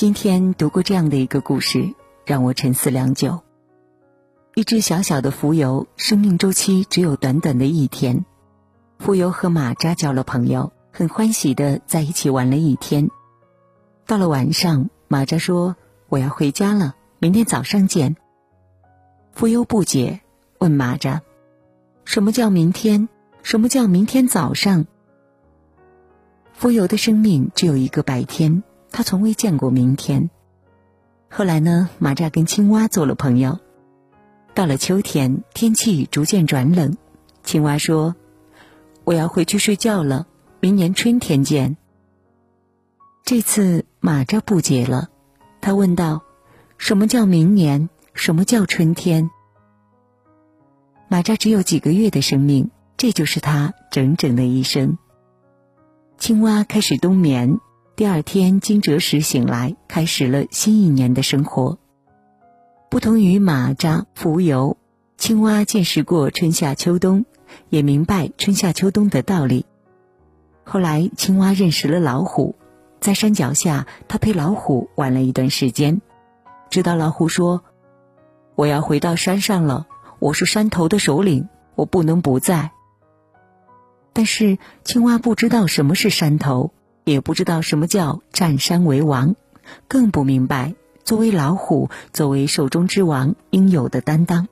今天读过这样的一个故事，让我沉思良久。一只小小的蜉蝣，生命周期只有短短的一天。蜉蝣和马扎交了朋友，很欢喜的在一起玩了一天。到了晚上，马扎说：“我要回家了，明天早上见。”蜉蝣不解，问马扎：“什么叫明天？什么叫明天早上？”蜉蝣的生命只有一个白天，他从未见过明天。后来呢，马扎跟青蛙做了朋友。到了秋天，天气逐渐转冷，青蛙说：“我要回去睡觉了，明年春天见。”这次马扎不解了，他问道：“什么叫明年？什么叫春天？”马扎只有几个月的生命，这就是他整整的一生。青蛙开始冬眠，第二天惊蛰时醒来，开始了新一年的生活。不同于马扎、蜉蝣，青蛙见识过春夏秋冬，也明白春夏秋冬的道理。后来，青蛙认识了老虎，在山脚下，他陪老虎玩了一段时间，直到老虎说：“我要回到山上了，我是山头的首领，我不能不在。”但是，青蛙不知道什么是山头，也不知道什么叫占山为王，更不明白。作为老虎，作为兽中之王，应有的担当。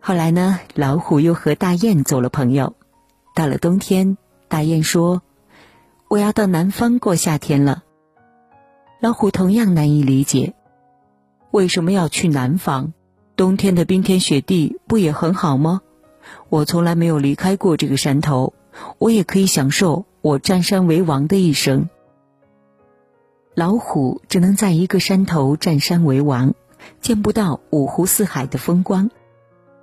后来呢，老虎又和大雁做了朋友。到了冬天，大雁说：“我要到南方过夏天了。”老虎同样难以理解，为什么要去南方？冬天的冰天雪地不也很好吗？我从来没有离开过这个山头，我也可以享受我占山为王的一生。老虎只能在一个山头占山为王，见不到五湖四海的风光，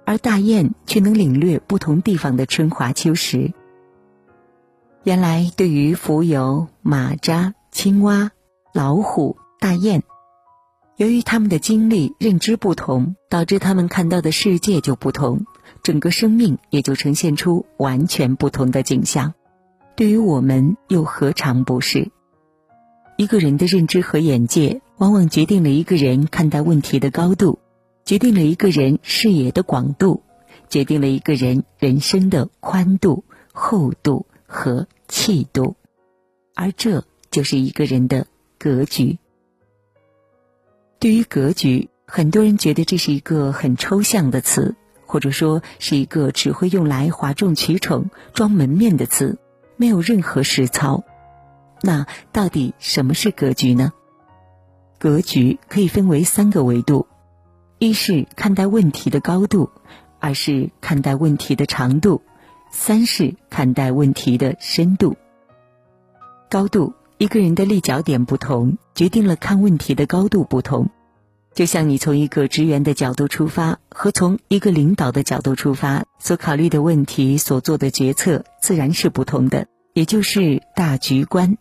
而大雁却能领略不同地方的春华秋实。原来，对于蜉蝣、马扎、青蛙、老虎、大雁，由于他们的经历、认知不同，导致他们看到的世界就不同，整个生命也就呈现出完全不同的景象。对于我们，又何尝不是？一个人的认知和眼界，往往决定了一个人看待问题的高度，决定了一个人视野的广度，决定了一个人人生的宽度、厚度和气度，而这就是一个人的格局。对于格局，很多人觉得这是一个很抽象的词，或者说是一个只会用来哗众取宠、装门面的词，没有任何实操。那到底什么是格局呢？格局可以分为三个维度：一是看待问题的高度，二是看待问题的长度，三是看待问题的深度。高度，一个人的立脚点不同，决定了看问题的高度不同。就像你从一个职员的角度出发，和从一个领导的角度出发，所考虑的问题、所做的决策，自然是不同的，也就是大局观。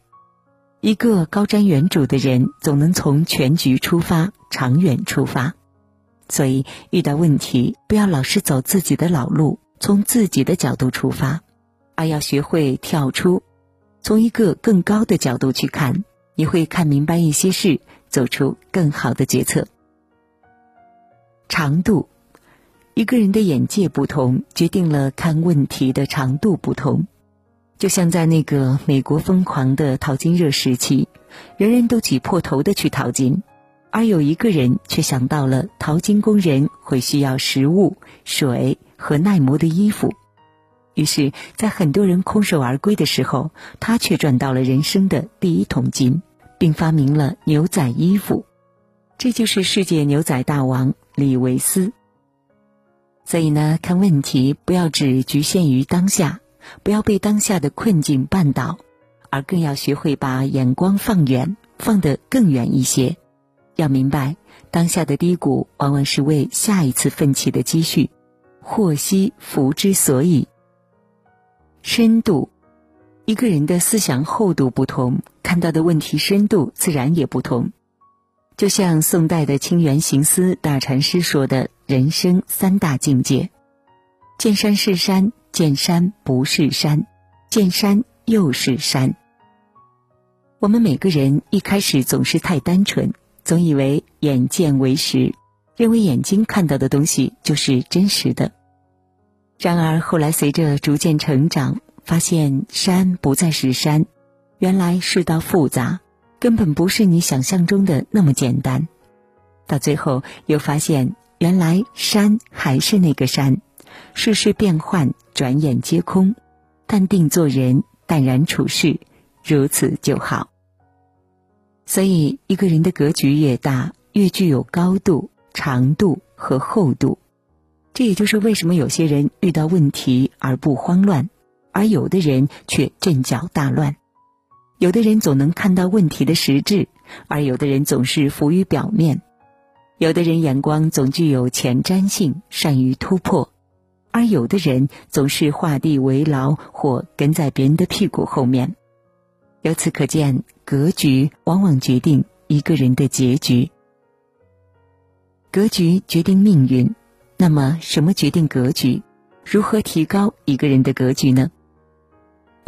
一个高瞻远瞩的人，总能从全局出发，长远出发。所以，遇到问题，不要老是走自己的老路，从自己的角度出发，而要学会跳出，从一个更高的角度去看，你会看明白一些事，做出更好的决策。长度，一个人的眼界不同，决定了看问题的长度不同。就像在那个美国疯狂的淘金热时期，人人都挤破头的去淘金，而有一个人却想到了淘金工人会需要食物、水和耐磨的衣服，于是，在很多人空手而归的时候，他却赚到了人生的第一桶金，并发明了牛仔衣服。这就是世界牛仔大王李维斯。所以呢，看问题不要只局限于当下。不要被当下的困境绊倒，而更要学会把眼光放远，放得更远一些。要明白，当下的低谷往往是为下一次奋起的积蓄。祸兮福之所以。深度，一个人的思想厚度不同，看到的问题深度自然也不同。就像宋代的清源行思大禅师说的：“人生三大境界，见山是山。”见山不是山，见山又是山。我们每个人一开始总是太单纯，总以为眼见为实，认为眼睛看到的东西就是真实的。然而后来随着逐渐成长，发现山不再是山，原来世道复杂，根本不是你想象中的那么简单。到最后又发现，原来山还是那个山，世事变幻，转眼皆空，淡定做人，淡然处事。如此就好。所以，一个人的格局越大，越具有高度、长度和厚度。这也就是为什么有些人遇到问题而不慌乱，而有的人却阵脚大乱。有的人总能看到问题的实质，而有的人总是浮于表面。有的人眼光总具有前瞻性，善于突破，而有的人总是画地为牢，或跟在别人的屁股后面。由此可见，格局往往决定一个人的结局。格局决定命运，那么什么决定格局？如何提高一个人的格局呢？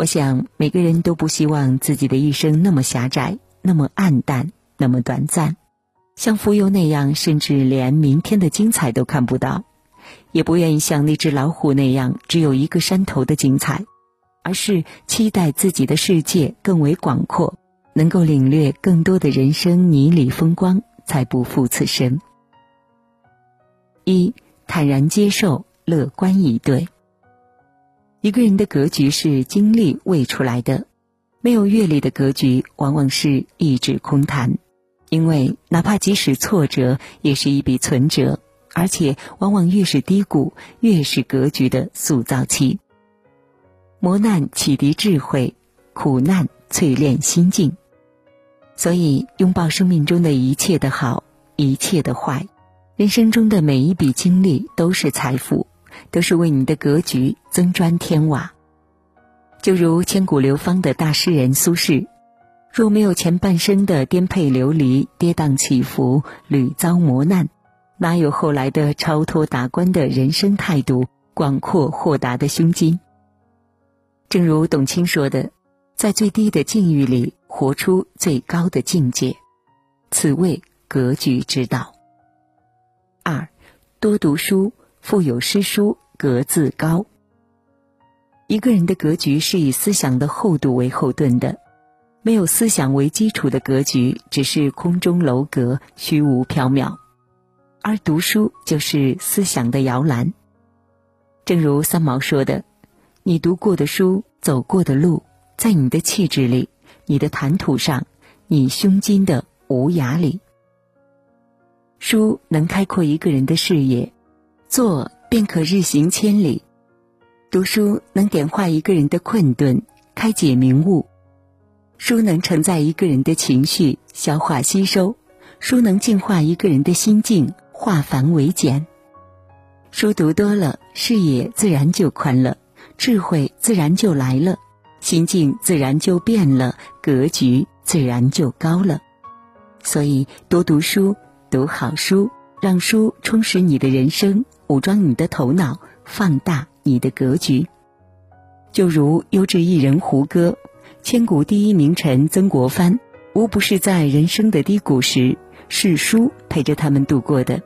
我想，每个人都不希望自己的一生那么狭窄，那么暗淡，那么短暂，像浮游那样，甚至连明天的精彩都看不到，也不愿意像那只老虎那样，只有一个山头的精彩。而是期待自己的世界更为广阔，能够领略更多的人生泥里风光，才不负此生。一坦然接受，乐观以对。一个人的格局是经历喂出来的，没有阅历的格局往往是一纸空谈，因为哪怕即使挫折，也是一笔存折，而且往往越是低谷，越是格局的塑造期。磨难启迪智慧，苦难淬炼心境。所以，拥抱生命中的一切的好，一切的坏，人生中的每一笔经历都是财富，都是为你的格局增砖添瓦。就如千古流芳的大诗人苏轼，若没有前半生的颠沛流离、跌宕起伏、屡遭磨难，哪有后来的超脱达观的人生态度、广阔豁达的胸襟？正如董卿说的，在最低的境遇里活出最高的境界，此谓格局之道。二，多读书，腹有诗书，格自高。一个人的格局是以思想的厚度为后盾的，没有思想为基础的格局只是空中楼阁，虚无缥缈。而读书就是思想的摇篮。正如三毛说的。你读过的书，走过的路，在你的气质里，你的谈吐上，你胸襟的无涯里。书能开阔一个人的视野，做便可日行千里。读书能点化一个人的困顿，开解明悟。书能承载一个人的情绪，消化吸收。书能净化一个人的心境，化繁为简。书读多了，视野自然就宽了。智慧自然就来了，心境自然就变了，格局自然就高了。所以多读书，读好书，让书充实你的人生，武装你的头脑，放大你的格局。就如优质艺人胡歌，千古第一名臣曾国藩，无不是在人生的低谷时，是书陪着他们度过的，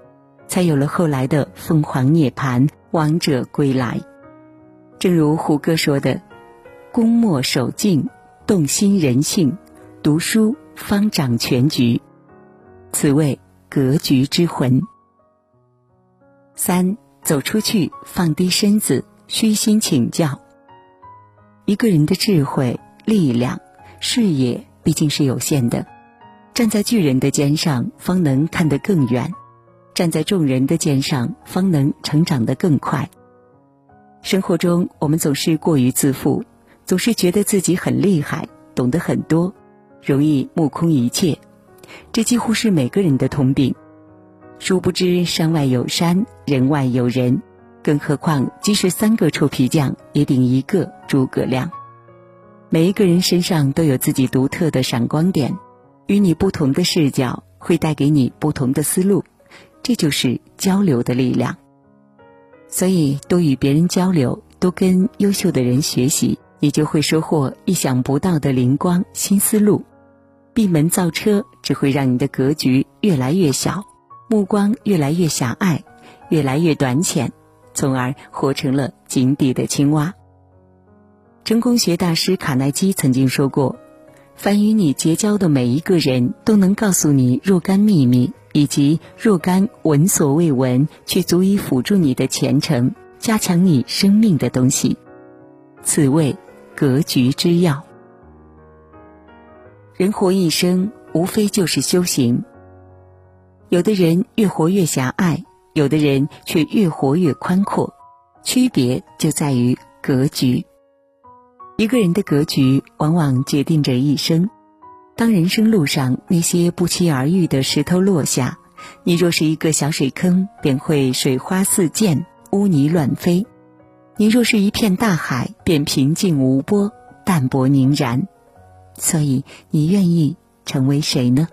才有了后来的凤凰涅槃，王者归来。正如胡歌说的：“功莫守静，动心人性；读书方掌全局，此谓格局之魂。”三走出去，放低身子，虚心请教。一个人的智慧、力量、视野毕竟是有限的，站在巨人的肩上，方能看得更远；站在众人的肩上，方能成长得更快。生活中，我们总是过于自负，总是觉得自己很厉害，懂得很多，容易目空一切。这几乎是每个人的通病。殊不知，山外有山，人外有人。更何况，即使三个臭皮匠，也顶一个诸葛亮。每一个人身上都有自己独特的闪光点，与你不同的视角会带给你不同的思路。这就是交流的力量。所以，多与别人交流，多跟优秀的人学习，你就会收获意想不到的灵光新思路，闭门造车只会让你的格局越来越小，目光越来越狭隘，越来越短浅，从而活成了井底的青蛙。成功学大师卡耐基曾经说过：“凡与你结交的每一个人都能告诉你若干秘密，以及若干闻所未闻却足以辅助你的前程、加强你生命的东西。此谓格局之要。人活一生，无非就是修行。有的人越活越狭隘，有的人却越活越宽阔，区别就在于格局。”一个人的格局，往往决定着一生。当人生路上那些不期而遇的石头落下，你若是一个小水坑，便会水花四溅，污泥乱飞；你若是一片大海，便平静无波，淡泊凝然。所以，你愿意成为谁呢？